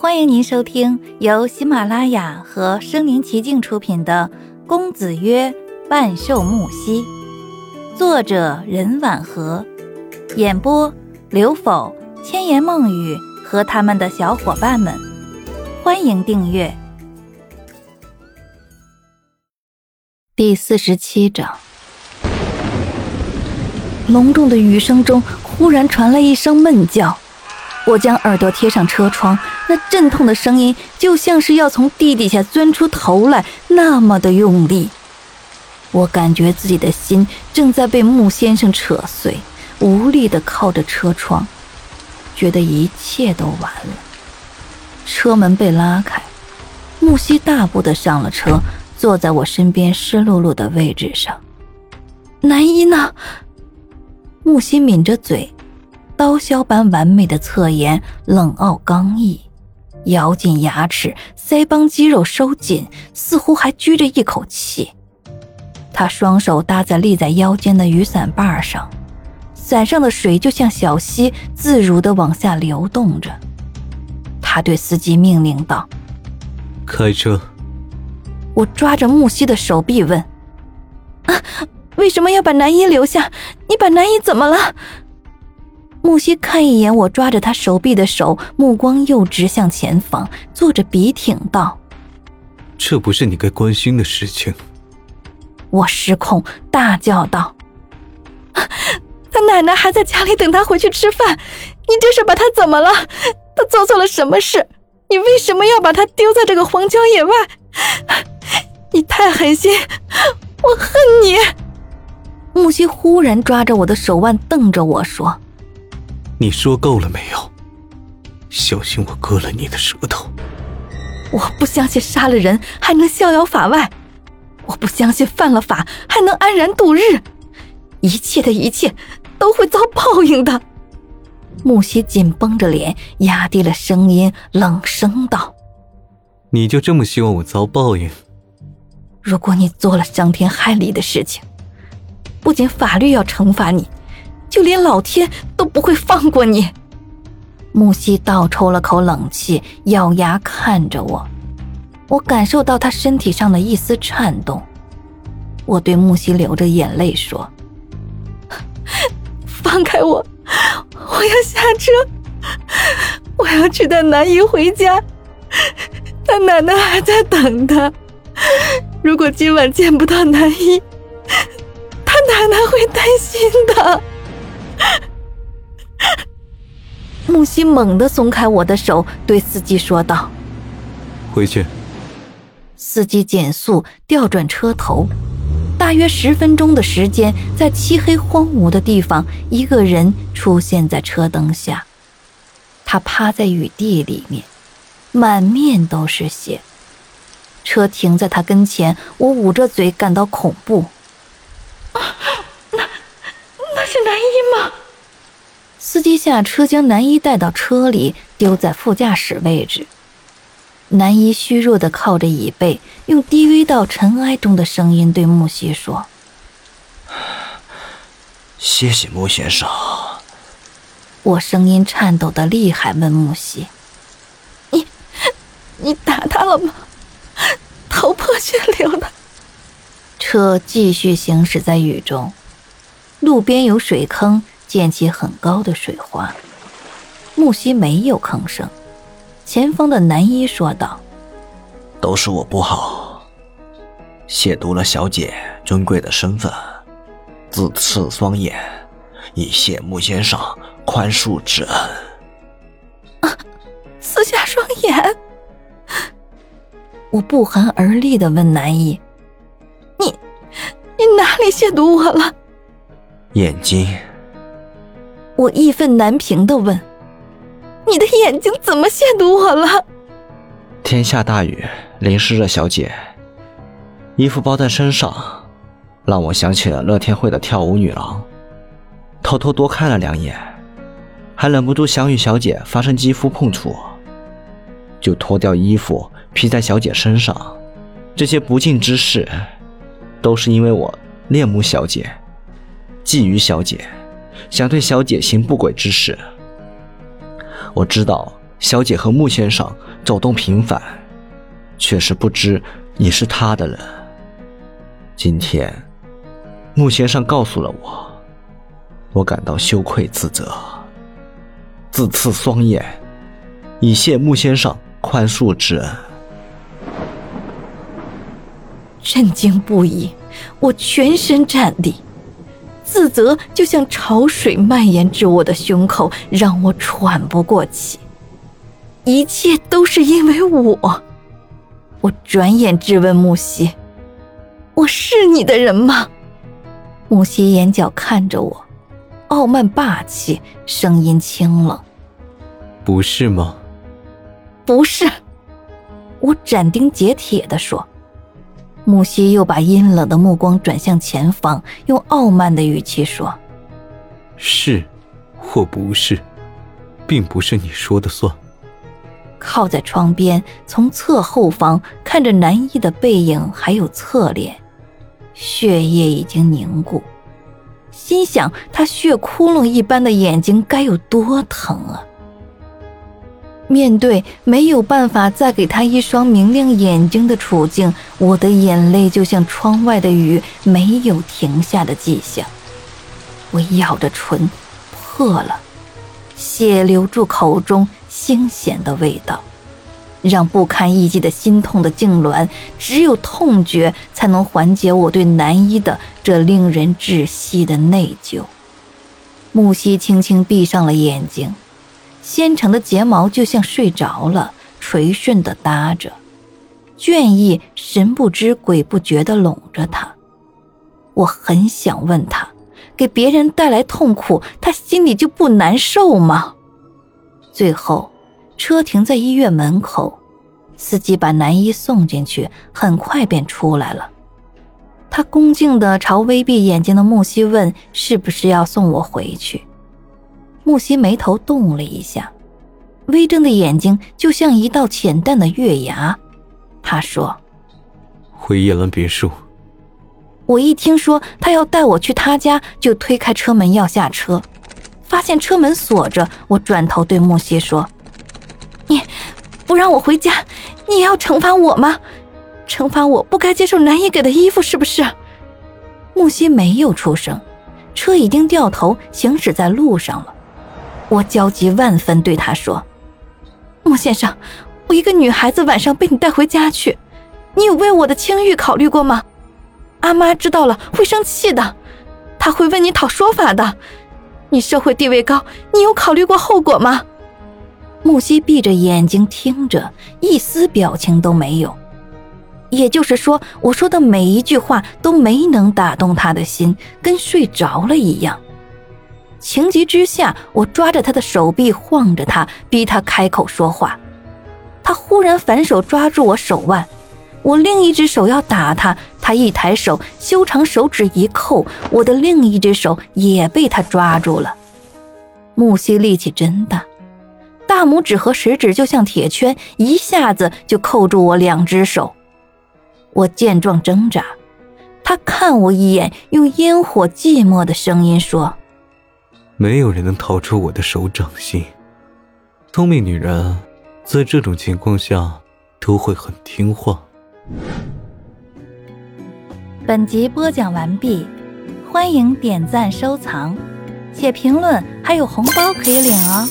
欢迎您收听由喜马拉雅和声临其境出品的《公子曰万寿木兮》，作者任婉和，演播刘否、千言梦语和他们的小伙伴们。欢迎订阅第四十七章。隆重的雨声中，忽然传来一声闷叫。我将耳朵贴上车窗，那阵痛的声音就像是要从地底下钻出头来，那么的用力。我感觉自己的心正在被穆先生扯碎，无力地靠着车窗，觉得一切都完了。车门被拉开，木西大步地上了车，坐在我身边湿漉漉的位置上。南一呢？木西抿着嘴。刀削般完美的侧颜，冷傲刚毅，咬紧牙齿，腮帮肌肉收紧，似乎还拘着一口气。他双手搭在立在腰间的雨伞把上，伞上的水就像小溪，自如地往下流动着。他对司机命令道：“开车。”我抓着木西的手臂问：“啊，为什么要把南一留下？你把南一怎么了？”木西看一眼我抓着他手臂的手，目光又直向前方，坐着笔挺道：“这不是你该关心的事情。”我失控大叫道：“他奶奶还在家里等他回去吃饭，你这是把他怎么了？他做错了什么事？你为什么要把他丢在这个荒郊野外？你太狠心，我恨你！”木西忽然抓着我的手腕，瞪着我说。你说够了没有？小心我割了你的舌头！我不相信杀了人还能逍遥法外，我不相信犯了法还能安然度日，一切的一切都会遭报应的。木西紧绷着脸，压低了声音，冷声道：“你就这么希望我遭报应？如果你做了伤天害理的事情，不仅法律要惩罚你。”就连老天都不会放过你。木西倒抽了口冷气，咬牙看着我。我感受到他身体上的一丝颤动。我对木西流着眼泪说：“ 放开我，我要下车，我要去带南姨回家。他奶奶还在等他。如果今晚见不到南姨，他奶奶会担心的。” 木西猛地松开我的手，对司机说道：“回去。”司机减速，调转车头。大约十分钟的时间，在漆黑荒芜的地方，一个人出现在车灯下。他趴在雨地里面，满面都是血。车停在他跟前，我捂着嘴，感到恐怖。是南一吗？司机下车，将男一带到车里，丢在副驾驶位置。男一虚弱地靠着椅背，用低微到尘埃中的声音对木西说：“谢谢木先生。”我声音颤抖的厉害，问木西：“你，你打他了吗？头破血流的。”车继续行驶在雨中。路边有水坑，溅起很高的水花。木西没有吭声。前方的男医说道：“都是我不好，亵渎了小姐尊贵的身份，自刺双眼，以谢木先生宽恕之恩。”啊！刺下双眼？我不寒而栗的问男一：“你，你哪里亵渎我了？”眼睛，我义愤难平的问：“你的眼睛怎么亵渎我了？”天下大雨，淋湿了小姐，衣服包在身上，让我想起了乐天会的跳舞女郎，偷偷多看了两眼，还忍不住想与小姐发生肌肤碰触，就脱掉衣服披在小姐身上。这些不敬之事，都是因为我恋慕小姐。觊觎小姐，想对小姐行不轨之事。我知道小姐和穆先生走动频繁，却是不知你是他的人。今天，穆先生告诉了我，我感到羞愧自责，自刺双眼，以谢穆先生宽恕之恩。震惊不已，我全身颤栗，自责就像潮水蔓延至我的胸口，让我喘不过气。一切都是因为我。我转眼质问木西：“我是你的人吗？”木西眼角看着我，傲慢霸气，声音清冷：“不是吗？”“不是。”我斩钉截铁地说。木西又把阴冷的目光转向前方，用傲慢的语气说：“是，或不是，并不是你说的算。”靠在窗边，从侧后方看着南一的背影，还有侧脸，血液已经凝固，心想他血窟窿一般的眼睛该有多疼啊！面对没有办法再给他一双明亮眼睛的处境，我的眼泪就像窗外的雨，没有停下的迹象。我咬着唇，破了，血流住口中腥咸的味道，让不堪一击的心痛的痉挛。只有痛觉才能缓解我对南一的这令人窒息的内疚。木西轻轻闭上了眼睛。纤长的睫毛就像睡着了，垂顺的搭着，倦意神不知鬼不觉的拢着他。我很想问他，给别人带来痛苦，他心里就不难受吗？最后，车停在医院门口，司机把男一送进去，很快便出来了。他恭敬地朝微闭眼睛的木西问：“是不是要送我回去？”木西眉头动了一下，微睁的眼睛就像一道浅淡的月牙。他说：“回叶兰别墅。”我一听说他要带我去他家，就推开车门要下车，发现车门锁着。我转头对木西说：“你不让我回家，你也要惩罚我吗？惩罚我不该接受南野给的衣服，是不是？”木西没有出声，车已经掉头行驶在路上了。我焦急万分，对他说：“穆先生，我一个女孩子晚上被你带回家去，你有为我的清誉考虑过吗？阿妈知道了会生气的，她会问你讨说法的。你社会地位高，你有考虑过后果吗？”木西闭着眼睛听着，一丝表情都没有。也就是说，我说的每一句话都没能打动他的心，跟睡着了一样。情急之下，我抓着他的手臂晃着他，逼他开口说话。他忽然反手抓住我手腕，我另一只手要打他，他一抬手，修长手指一扣，我的另一只手也被他抓住了。木西力气真大，大拇指和食指就像铁圈，一下子就扣住我两只手。我见状挣扎，他看我一眼，用烟火寂寞的声音说。没有人能逃出我的手掌心。聪明女人，在这种情况下都会很听话。本集播讲完毕，欢迎点赞收藏，写评论，还有红包可以领哦。